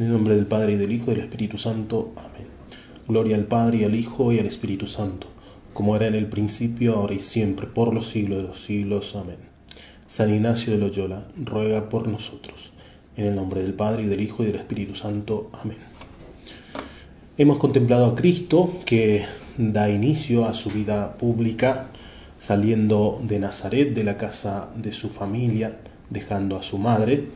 En el nombre del Padre y del Hijo y del Espíritu Santo. Amén. Gloria al Padre y al Hijo y al Espíritu Santo, como era en el principio, ahora y siempre, por los siglos de los siglos. Amén. San Ignacio de Loyola, ruega por nosotros. En el nombre del Padre y del Hijo y del Espíritu Santo. Amén. Hemos contemplado a Cristo que da inicio a su vida pública saliendo de Nazaret, de la casa de su familia, dejando a su madre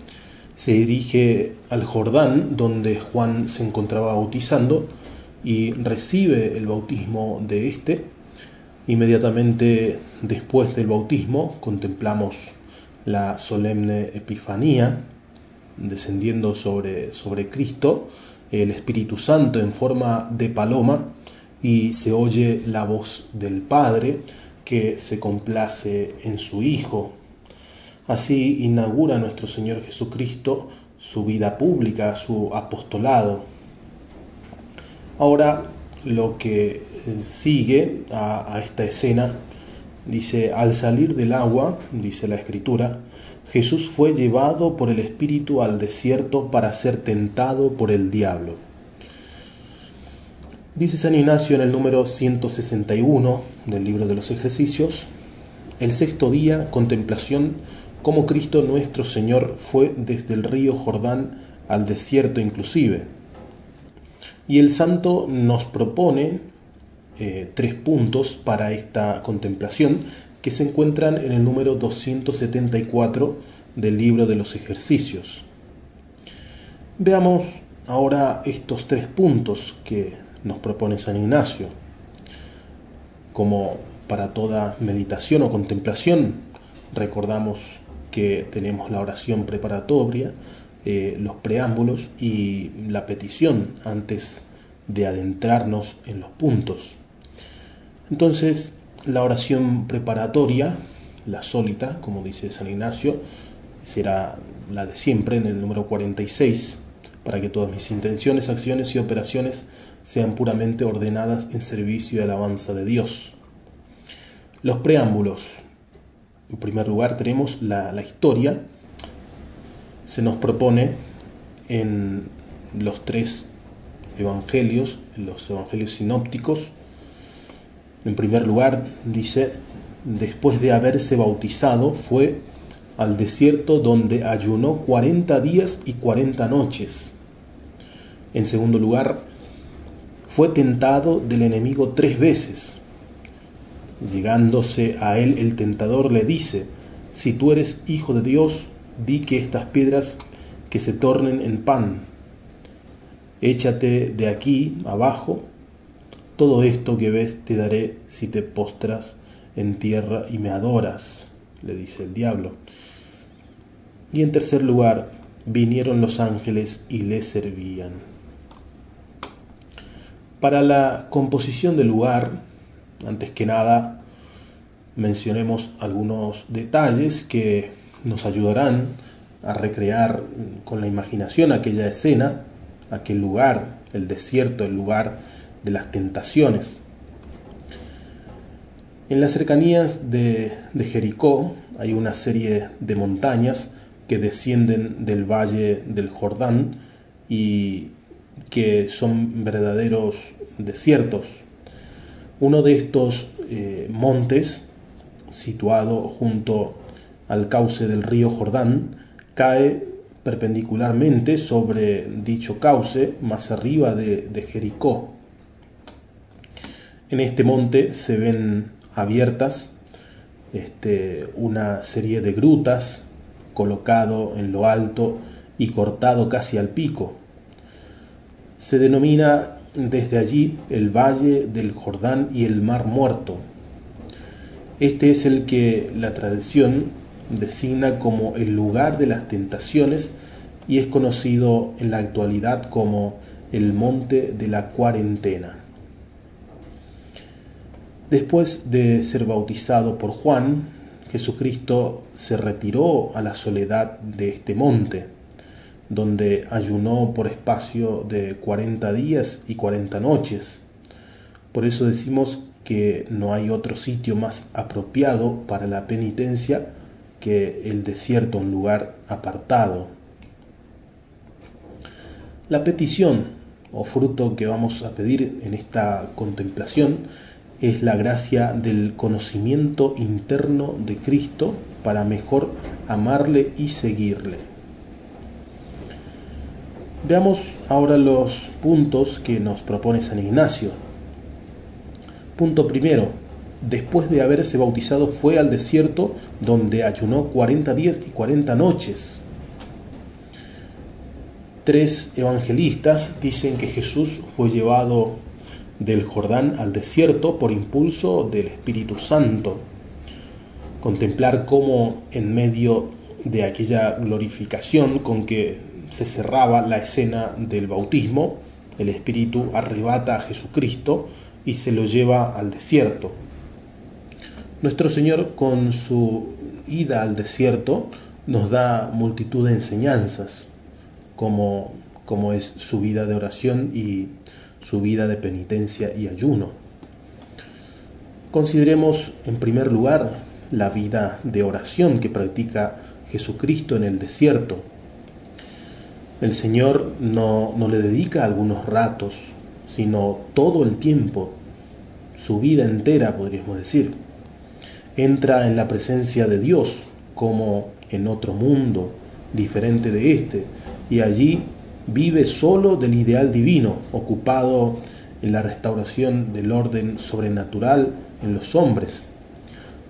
se dirige al Jordán, donde Juan se encontraba bautizando, y recibe el bautismo de éste. Inmediatamente después del bautismo contemplamos la solemne Epifanía, descendiendo sobre, sobre Cristo, el Espíritu Santo en forma de paloma, y se oye la voz del Padre que se complace en su Hijo, Así inaugura nuestro Señor Jesucristo su vida pública, su apostolado. Ahora lo que eh, sigue a, esta escena dice, al salir del agua, dice la escritura, Jesús fue llevado por el Espíritu al desierto para ser tentado por el diablo. Dice San Ignacio en el número 161 del libro de los ejercicios, el sexto día, contemplación cómo Cristo nuestro Señor fue desde el río Jordán al desierto inclusive. Y el santo nos propone eh, tres puntos para esta contemplación que se encuentran en el número 274 del libro de los ejercicios. Veamos ahora estos tres puntos que nos propone San Ignacio. Como para toda meditación o contemplación, recordamos que tenemos la oración preparatoria, eh, los preámbulos y la petición antes de adentrarnos en los puntos. Entonces, la oración preparatoria, la sólita, como dice San Ignacio, será la de siempre en el número 46, para que todas mis intenciones, acciones y operaciones sean puramente ordenadas en servicio y alabanza de Dios. Los preámbulos, en primer lugar tenemos la, historia. Se nos propone en los tres evangelios, los evangelios sinópticos. En primer lugar dice, después de haberse bautizado, fue al desierto donde ayunó 40 días y 40 noches. En segundo lugar, fue tentado del enemigo tres veces. Llegándose a él el tentador le dice, si tú eres hijo de Dios, di que estas piedras que se tornen en pan. Échate de aquí abajo, todo esto que ves te daré si te postras en tierra y me adoras, le dice el diablo. Y en tercer lugar, vinieron los ángeles y le servían. Para la composición del lugar, antes que nada, mencionemos algunos detalles que nos ayudarán a recrear con la imaginación aquella escena, aquel lugar, el desierto, el lugar de las tentaciones. En las cercanías de, Jericó hay una serie de montañas que descienden del valle del Jordán y que son verdaderos desiertos, uno de estos eh, montes, situado junto al cauce del río Jordán, cae perpendicularmente sobre dicho cauce, más arriba de, Jericó. En este monte se ven abiertas este, una serie de grutas colocado en lo alto y cortado casi al pico. Se denomina desde allí el valle del Jordán y el mar muerto. Este es el que la tradición designa como el lugar de las tentaciones y es conocido en la actualidad como el monte de la cuarentena. Después de ser bautizado por Juan, Jesucristo se retiró a la soledad de este monte donde ayunó por espacio de 40 días y 40 noches. Por eso decimos que no hay otro sitio más apropiado para la penitencia que el desierto, un lugar apartado. La petición o fruto que vamos a pedir en esta contemplación es la gracia del conocimiento interno de Cristo para mejor amarle y seguirle. Veamos ahora los puntos que nos propone San Ignacio. Punto primero, después de haberse bautizado fue al desierto donde ayunó 40 días y 40 noches. Tres evangelistas dicen que Jesús fue llevado del Jordán al desierto por impulso del Espíritu Santo. Contemplar cómo en medio de aquella glorificación con que se cerraba la escena del bautismo, el Espíritu arrebata a Jesucristo y se lo lleva al desierto. Nuestro Señor con su ida al desierto nos da multitud de enseñanzas como, como es su vida de oración y su vida de penitencia y ayuno. Consideremos en primer lugar la vida de oración que practica Jesucristo en el desierto. El Señor no, no le dedica algunos ratos, sino todo el tiempo, su vida entera, podríamos decir. Entra en la presencia de Dios como en otro mundo diferente de este, y allí vive solo del ideal divino, ocupado en la restauración del orden sobrenatural en los hombres.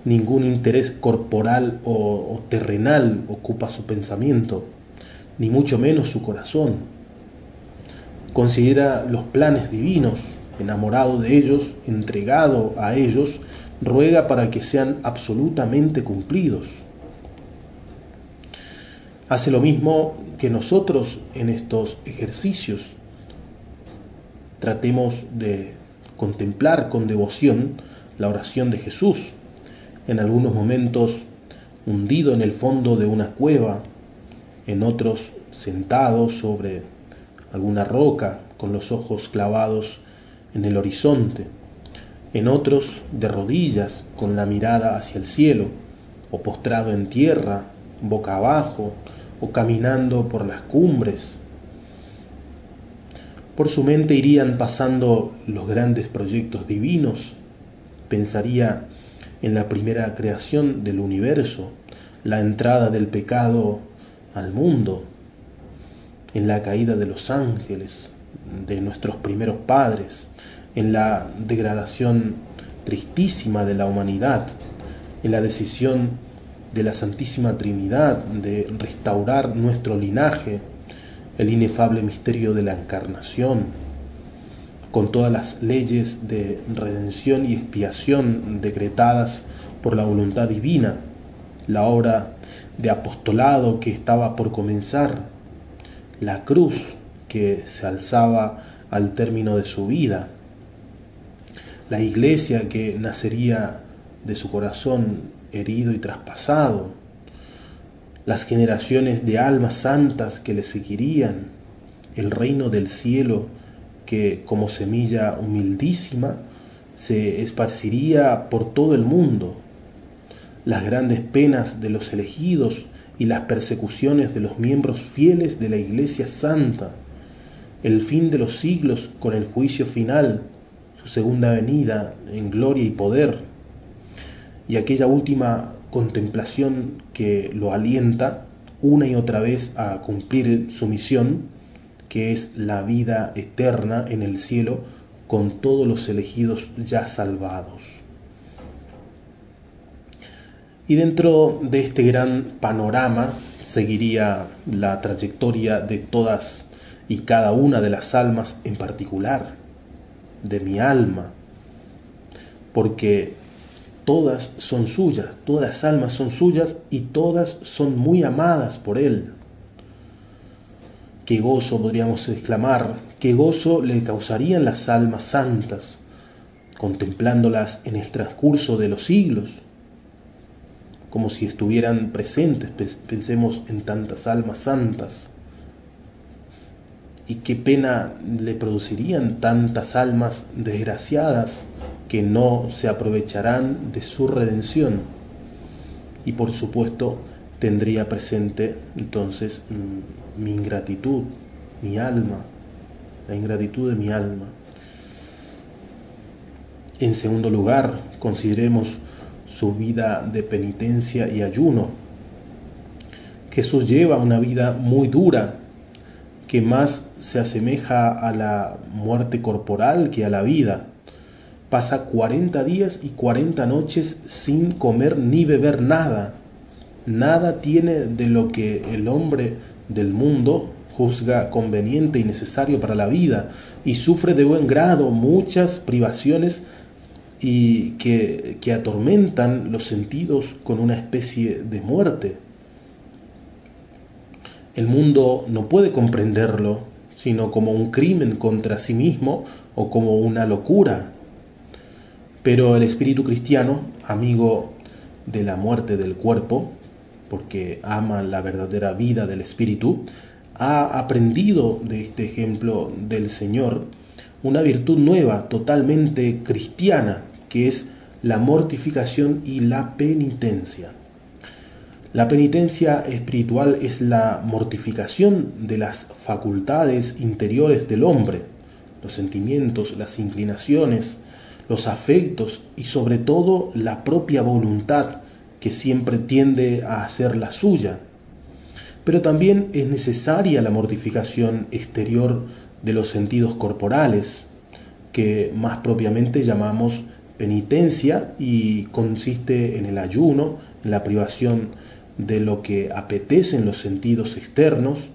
Ningún interés corporal o, terrenal ocupa su pensamiento, ni mucho menos su corazón. Considera los planes divinos, enamorado de ellos, entregado a ellos, ruega para que sean absolutamente cumplidos. Hace lo mismo que nosotros en estos ejercicios tratemos de contemplar con devoción la oración de Jesús, en algunos momentos hundido en el fondo de una cueva, en otros sentado sobre alguna roca con los ojos clavados en el horizonte, en otros de rodillas con la mirada hacia el cielo, o postrado en tierra, boca abajo, o caminando por las cumbres. Por su mente irían pasando los grandes proyectos divinos. Pensaría en la primera creación del universo, la entrada del pecado al mundo, en la caída de los ángeles, de nuestros primeros padres, en la degradación tristísima de la humanidad, en la decisión de la Santísima Trinidad, de restaurar nuestro linaje, el inefable misterio de la encarnación, con todas las leyes de redención y expiación decretadas por la voluntad divina, la obra de apostolado que estaba por comenzar, la cruz que se alzaba al término de su vida, la iglesia que nacería de su corazón herido y traspasado, las generaciones de almas santas que le seguirían, el reino del cielo que como semilla humildísima se esparciría por todo el mundo, las grandes penas de los elegidos y las persecuciones de los miembros fieles de la Iglesia Santa, el fin de los siglos con el juicio final, su segunda venida en gloria y poder, y aquella última contemplación que lo alienta una y otra vez a cumplir su misión, que es la vida eterna en el cielo con todos los elegidos ya salvados. Y dentro de este gran panorama seguiría la trayectoria de todas y cada una de las almas en particular, de mi alma, porque todas son suyas, todas almas son suyas y todas son muy amadas por Él. Qué gozo podríamos exclamar, qué gozo le causarían las almas santas, contemplándolas en el transcurso de los siglos, como si estuvieran presentes, pensemos en tantas almas santas. Y qué pena le producirían tantas almas desgraciadas que no se aprovecharán de su redención. Y por supuesto tendría presente entonces mi ingratitud, mi alma, la ingratitud de mi alma. En segundo lugar, consideremos su vida de penitencia y ayuno. Jesús lleva una vida muy dura, que más se asemeja a la muerte corporal que a la vida. Pasa 40 días y 40 noches sin comer ni beber nada. Nada tiene de lo que el hombre del mundo juzga conveniente y necesario para la vida y sufre de buen grado muchas privaciones y que, que atormentan los sentidos con una especie de muerte. El mundo no puede comprenderlo, sino como un crimen contra sí mismo o como una locura. Pero el espíritu cristiano, amigo de la muerte del cuerpo, porque ama la verdadera vida del espíritu, ha aprendido de este ejemplo del Señor una virtud nueva, totalmente cristiana, que es la mortificación y la penitencia. La penitencia espiritual es la mortificación de las facultades interiores del hombre, los sentimientos, las inclinaciones, los afectos y sobre todo la propia voluntad que siempre tiende a hacer la suya. Pero también es necesaria la mortificación exterior de los sentidos corporales, que más propiamente llamamos penitencia y consiste en el ayuno, en la privación de lo que apetecen los sentidos externos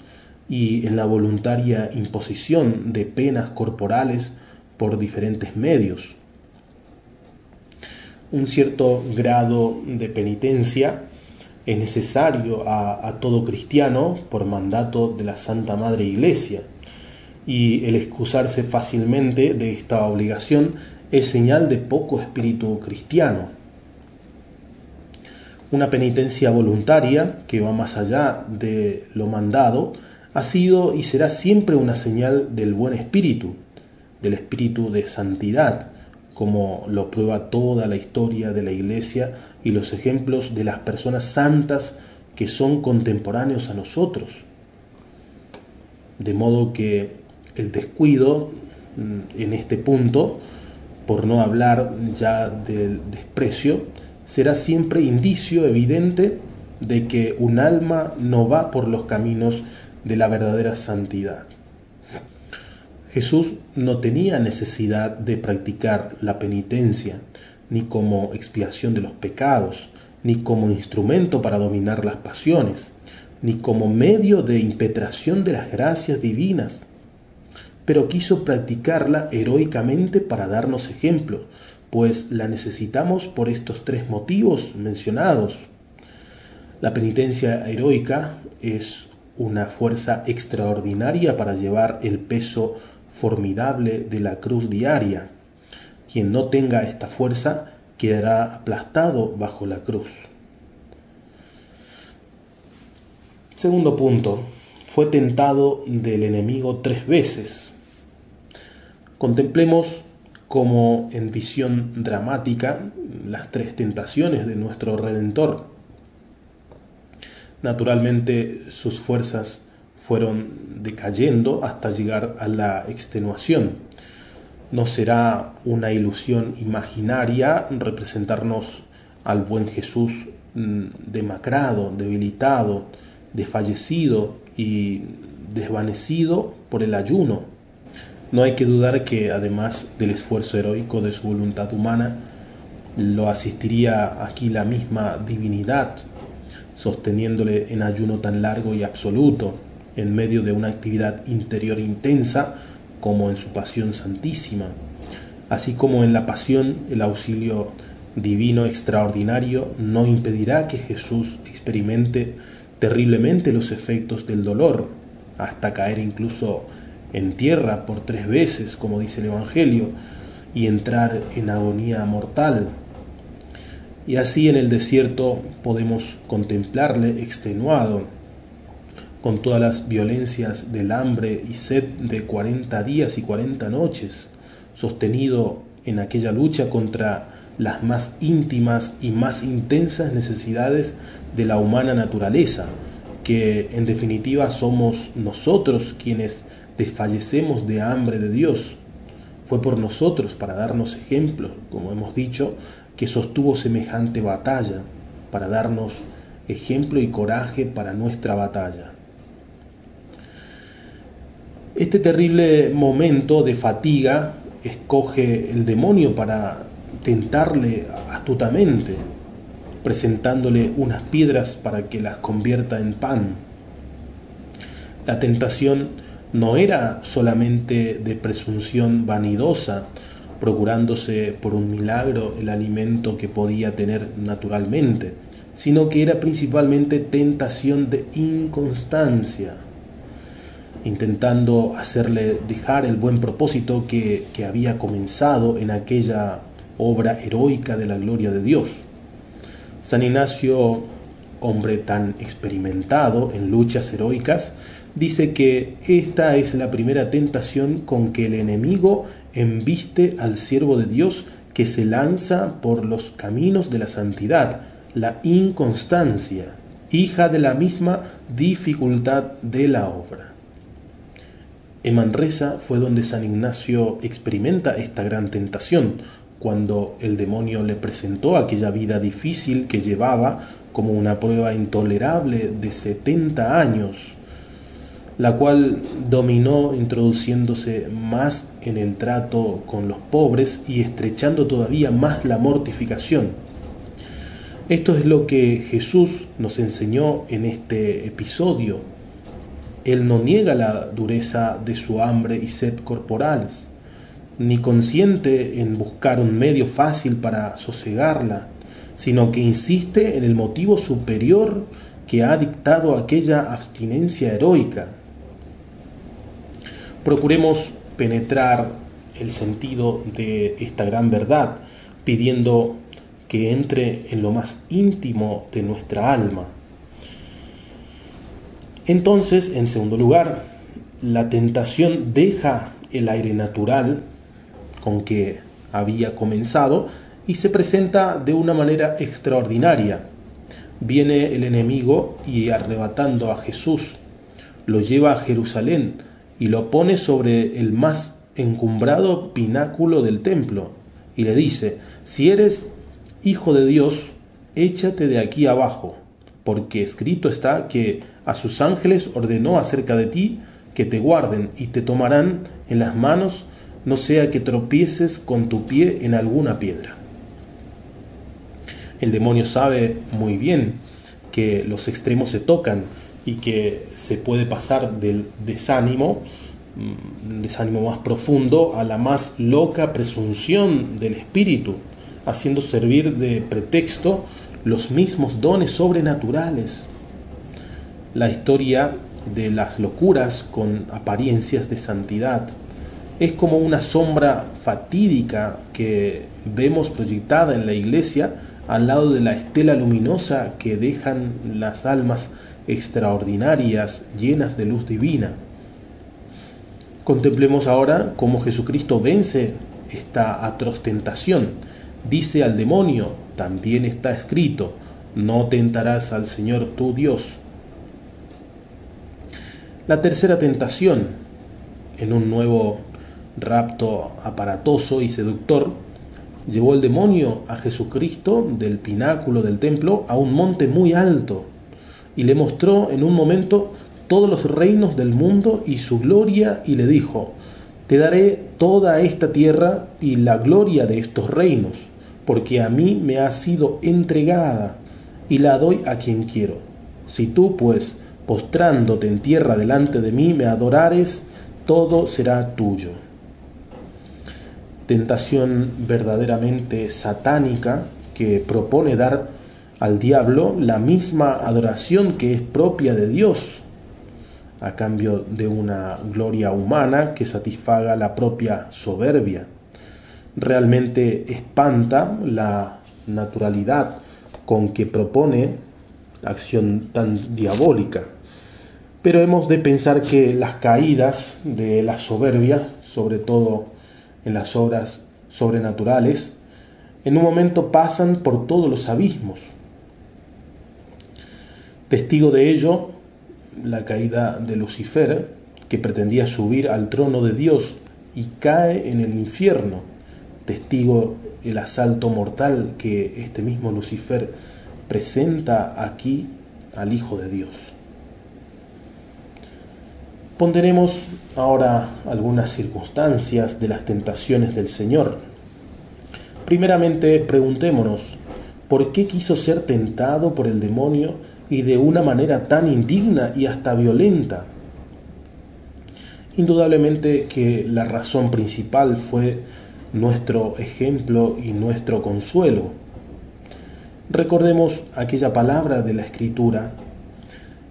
y en la voluntaria imposición de penas corporales por diferentes medios. Un cierto grado de penitencia es necesario a, a todo cristiano por mandato de la Santa Madre Iglesia y el excusarse fácilmente de esta obligación es señal de poco espíritu cristiano. Una penitencia voluntaria que va más allá de lo mandado ha sido y será siempre una señal del buen espíritu, del espíritu de santidad, como lo prueba toda la historia de la Iglesia y los ejemplos de las personas santas que son contemporáneos a nosotros. De modo que el descuido mm, en este punto por no hablar ya del desprecio, será siempre indicio evidente de que un alma no va por los caminos de la verdadera santidad. Jesús no tenía necesidad de practicar la penitencia, ni como expiación de los pecados, ni como instrumento para dominar las pasiones, ni como medio de impetración de las gracias divinas pero quiso practicarla heroicamente para darnos ejemplo, pues la necesitamos por estos tres motivos mencionados. La penitencia heroica es una fuerza extraordinaria para llevar el peso formidable de la cruz diaria. Quien no tenga esta fuerza quedará aplastado bajo la cruz. Segundo punto, fue tentado del enemigo tres veces. Contemplemos como en visión dramática las tres tentaciones de nuestro Redentor. Naturalmente sus fuerzas fueron decayendo hasta llegar a la extenuación. No será una ilusión imaginaria representarnos al buen Jesús mm, demacrado, debilitado, desfallecido y desvanecido por el ayuno. No hay que dudar que, además del esfuerzo heroico de su voluntad humana, lo asistiría aquí la misma divinidad, sosteniéndole en ayuno tan largo y absoluto, en medio de una actividad interior intensa como en su pasión santísima, así como en la pasión el auxilio divino extraordinario no impedirá que Jesús experimente terriblemente los efectos del dolor, hasta caer incluso en tierra por tres veces, como dice el Evangelio, y entrar en agonía mortal. Y así en el desierto podemos contemplarle extenuado, con todas las violencias del hambre y sed de cuarenta días y cuarenta noches, sostenido en aquella lucha contra las más íntimas y más intensas necesidades de la humana naturaleza, que en definitiva somos nosotros quienes desfallecemos de hambre de Dios. Fue por nosotros, para darnos ejemplos, como hemos dicho, que sostuvo semejante batalla, para darnos ejemplo y coraje para nuestra batalla. Este terrible momento de fatiga escoge el demonio para tentarle astutamente, presentándole unas piedras para que las convierta en pan. La tentación no era solamente de presunción vanidosa, procurándose por un milagro el alimento que podía tener naturalmente, sino que era principalmente tentación de inconstancia, intentando hacerle dejar el buen propósito que, que había comenzado en aquella obra heroica de la gloria de Dios. San Ignacio, hombre tan experimentado en luchas heroicas, dice que esta es la primera tentación con que el enemigo embiste al siervo de Dios que se lanza por los caminos de la santidad, la inconstancia, hija de la misma dificultad de la obra. En Manresa fue donde San Ignacio experimenta esta gran tentación, cuando el demonio le presentó aquella vida difícil que llevaba como una prueba intolerable de setenta años, la cual dominó introduciéndose más en el trato con los pobres y estrechando todavía más la mortificación. Esto es lo que Jesús nos enseñó en este episodio. Él no niega la dureza de su hambre y sed corporales, ni consiente en buscar un medio fácil para sosegarla, sino que insiste en el motivo superior que ha dictado aquella abstinencia heroica. Procuremos penetrar el sentido de esta gran verdad, pidiendo que entre en lo más íntimo de nuestra alma. Entonces, en segundo lugar, la tentación deja el aire natural con que había comenzado y se presenta de una manera extraordinaria. Viene el enemigo y arrebatando a Jesús, lo lleva a Jerusalén y lo pone sobre el más encumbrado pináculo del templo y le dice, si eres hijo de Dios, échate de aquí abajo, porque escrito está que a sus ángeles ordenó acerca de ti que te guarden y te tomarán en las manos no sea que tropieces con tu pie en alguna piedra. El demonio sabe muy bien que los extremos se tocan y que se puede pasar del desánimo, mm, desánimo más profundo, a la más loca presunción del espíritu, haciendo servir de pretexto los mismos dones sobrenaturales. La historia de las locuras con apariencias de santidad es como una sombra fatídica que vemos proyectada en la iglesia al lado de la estela luminosa que dejan las almas extraordinarias llenas de luz divina. Contemplemos ahora cómo Jesucristo vence esta atroz tentación. Dice al demonio, también está escrito, no tentarás al Señor tu Dios. La tercera tentación, en un nuevo rapto aparatoso y seductor, llevó el demonio a Jesucristo del pináculo del templo a un monte muy alto y le mostró en un momento todos los reinos del mundo y su gloria y le dijo, te daré toda esta tierra y la gloria de estos reinos, porque a mí me ha sido entregada y la doy a quien quiero. Si tú, pues, postrándote en tierra delante de mí, me adorares, todo será tuyo tentación verdaderamente satánica que propone dar al diablo la misma adoración que es propia de Dios, a cambio de una gloria humana que satisfaga la propia soberbia. Realmente espanta la naturalidad con que propone la acción tan diabólica. Pero hemos de pensar que las caídas de la soberbia, sobre todo en las obras sobrenaturales, en un momento pasan por todos los abismos. Testigo de ello, la caída de Lucifer, que pretendía subir al trono de Dios y cae en el infierno, testigo el asalto mortal que este mismo Lucifer presenta aquí al Hijo de Dios. Ponderemos ahora algunas circunstancias de las tentaciones del Señor. Primeramente, preguntémonos, ¿por qué quiso ser tentado por el demonio y de una manera tan indigna y hasta violenta? Indudablemente que la razón principal fue nuestro ejemplo y nuestro consuelo. Recordemos aquella palabra de la Escritura,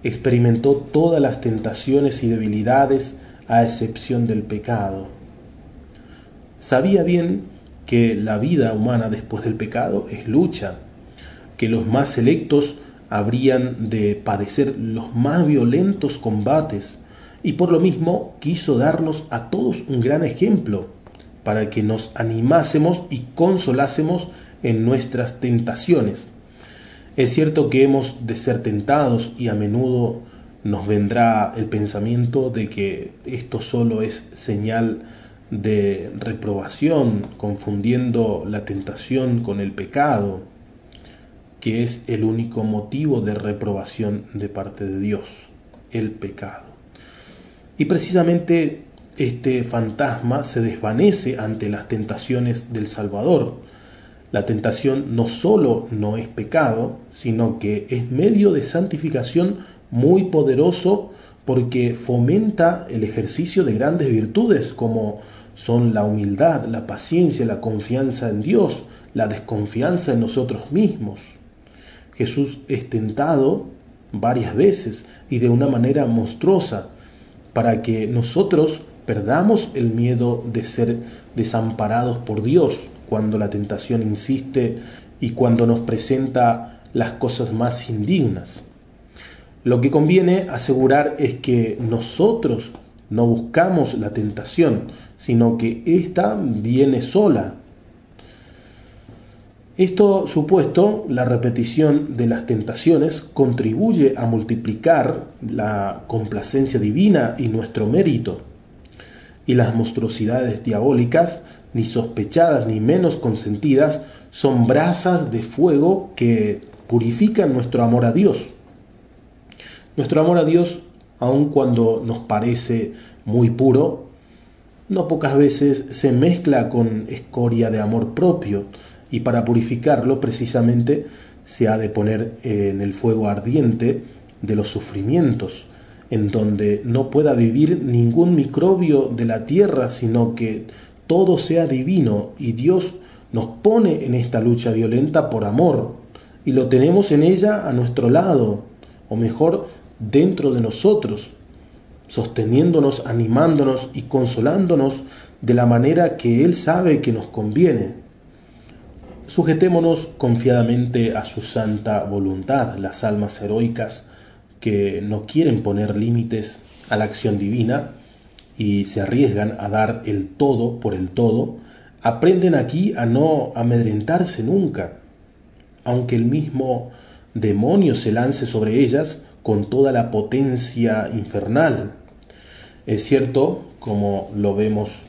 experimentó todas las tentaciones y debilidades a excepción del pecado. Sabía bien que la vida humana después del pecado es lucha, que los más selectos habrían de padecer los más violentos combates, y por lo mismo quiso darnos a todos un gran ejemplo para que nos animásemos y consolásemos en nuestras tentaciones. Es cierto que hemos de ser tentados y a menudo nos vendrá el pensamiento de que esto solo es señal de reprobación, confundiendo la tentación con el pecado, que es el único motivo de reprobación de parte de Dios, el pecado. Y precisamente este fantasma se desvanece ante las tentaciones del Salvador. La tentación no solo no es pecado, sino que es medio de santificación muy poderoso porque fomenta el ejercicio de grandes virtudes como son la humildad, la paciencia, la confianza en Dios, la desconfianza en nosotros mismos. Jesús es tentado varias veces y de una manera monstruosa para que nosotros perdamos el miedo de ser desamparados por Dios cuando la tentación insiste y cuando nos presenta las cosas más indignas. Lo que conviene asegurar es que nosotros no buscamos la tentación, sino que ésta viene sola esto supuesto, la repetición de las tentaciones contribuye a multiplicar la complacencia divina y nuestro mérito. Y las monstruosidades diabólicas, ni sospechadas ni menos consentidas, son brasas de fuego que purifican nuestro amor a Dios. Nuestro amor a Dios, aun cuando nos parece muy puro, no pocas veces se mezcla con escoria de amor propio, y para purificarlo precisamente se ha de poner en el fuego ardiente de los sufrimientos, en donde no pueda vivir ningún microbio de la tierra, sino que todo sea divino y Dios nos pone en esta lucha violenta por amor y lo tenemos en ella a nuestro lado, o mejor, dentro de nosotros, sosteniéndonos, animándonos y consolándonos de la manera que Él sabe que nos conviene. Sujetémonos confiadamente a su santa voluntad, las almas heroicas que no quieren poner límites a la acción divina y se arriesgan a dar el todo por el todo, aprenden aquí a no amedrentarse nunca, aunque el mismo demonio se lance sobre ellas con toda la potencia infernal. Es cierto, como lo vemos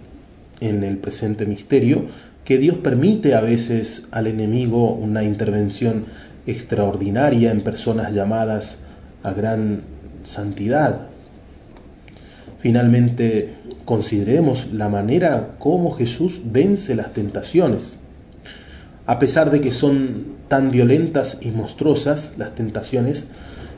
en el presente misterio, que Dios permite a veces al enemigo una intervención extraordinaria en personas llamadas a gran santidad. Finalmente, consideremos la manera como Jesús vence las tentaciones. A pesar de que son tan violentas y monstruosas las tentaciones,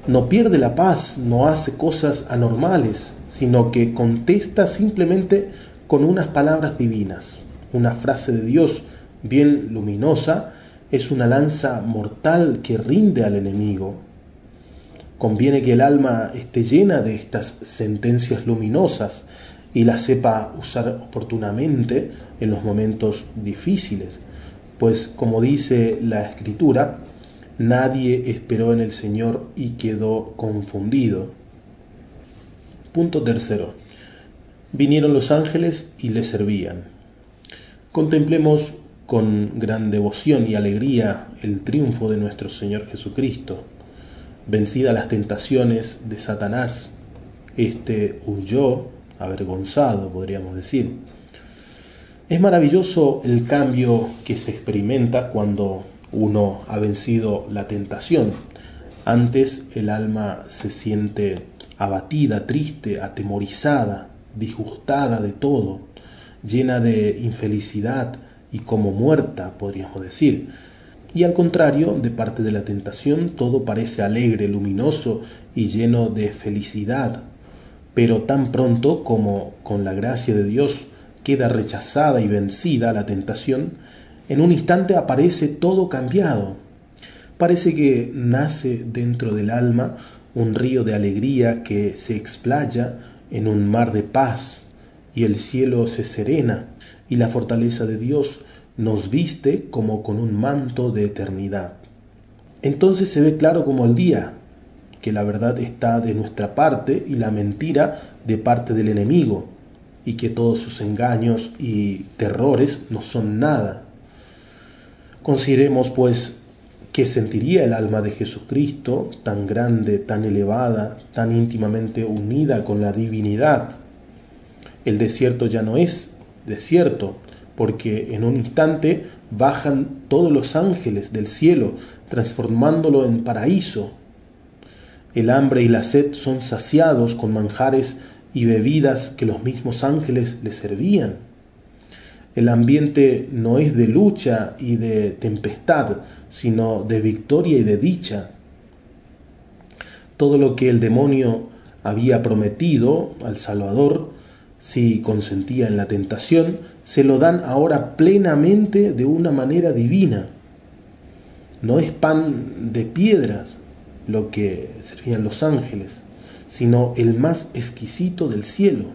no pierde la paz, no hace cosas anormales, sino que contesta simplemente con unas palabras divinas una frase de Dios bien luminosa, es una lanza mortal que rinde al enemigo. Conviene que el alma esté llena de estas sentencias luminosas y las sepa usar oportunamente en los momentos difíciles, pues como dice la escritura, nadie esperó en el Señor y quedó confundido. Punto tercero. Vinieron los ángeles y le servían. Contemplemos con gran devoción y alegría el triunfo de nuestro Señor Jesucristo. Vencida las tentaciones de Satanás, éste huyó avergonzado, podríamos decir. Es maravilloso el cambio que se experimenta cuando uno ha vencido la tentación. Antes el alma se siente abatida, triste, atemorizada, disgustada de todo, llena de infelicidad y como muerta, podríamos decir. Y al contrario, de parte de la tentación, todo parece alegre, luminoso y lleno de felicidad. Pero tan pronto como con la gracia de Dios queda rechazada y vencida la tentación, en un instante aparece todo cambiado. Parece que nace dentro del alma un río de alegría que se explaya en un mar de paz, y el cielo se serena, y la fortaleza de Dios nos viste como con un manto de eternidad. Entonces se ve claro como el día, que la verdad está de nuestra parte y la mentira de parte del enemigo, y que todos sus engaños y terrores no son nada. Consideremos, pues, qué sentiría el alma de Jesucristo, tan grande, tan elevada, tan íntimamente unida con la divinidad. El desierto ya no es desierto, porque en un instante bajan todos los ángeles del cielo, transformándolo en paraíso. El hambre y la sed son saciados con manjares y bebidas que los mismos ángeles le servían. El ambiente no es de lucha y de tempestad, sino de victoria y de dicha. Todo lo que el demonio había prometido al Salvador si consentía en la tentación, se lo dan ahora plenamente de una manera divina. No es pan de piedras lo que servían los ángeles, sino el más exquisito del cielo.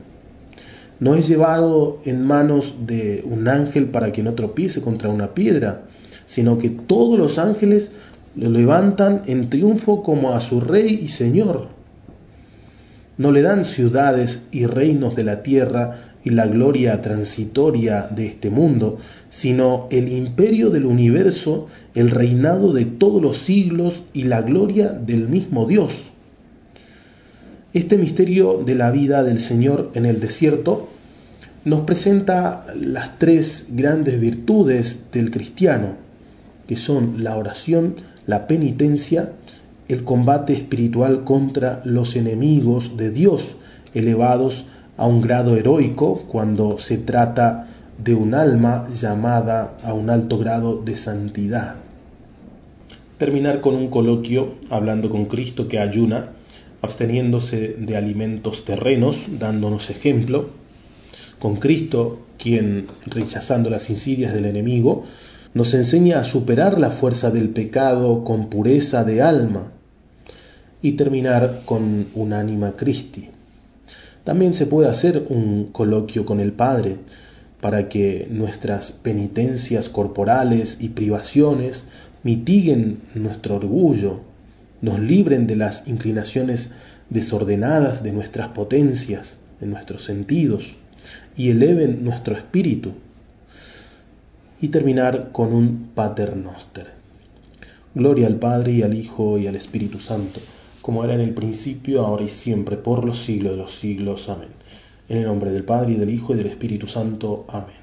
No es llevado en manos de un ángel para que no tropiece contra una piedra, sino que todos los ángeles lo levantan en triunfo como a su rey y señor no le dan ciudades y reinos de la tierra y la gloria transitoria de este mundo, sino el imperio del universo, el reinado de todos los siglos y la gloria del mismo Dios. Este misterio de la vida del Señor en el desierto nos presenta las tres grandes virtudes del cristiano, que son la oración, la penitencia el combate espiritual contra los enemigos de Dios, elevados a un grado heroico cuando se trata de un alma llamada a un alto grado de santidad. Terminar con un coloquio hablando con Cristo que ayuna, absteniéndose de alimentos terrenos, dándonos ejemplo, con Cristo quien, rechazando las insidias del enemigo, nos enseña a superar la fuerza del pecado con pureza de alma, y terminar con un anima Christi. También se puede hacer un coloquio con el Padre para que nuestras penitencias corporales y privaciones mitiguen nuestro orgullo, nos libren de las inclinaciones desordenadas de nuestras potencias, de nuestros sentidos, y eleven nuestro espíritu. Y terminar con un Pater Noster. Gloria al Padre y al Hijo y al Espíritu Santo como era en el principio, ahora y siempre, por los siglos de los siglos. Amén. En el nombre del Padre, y del Hijo, y del Espíritu Santo. Amén.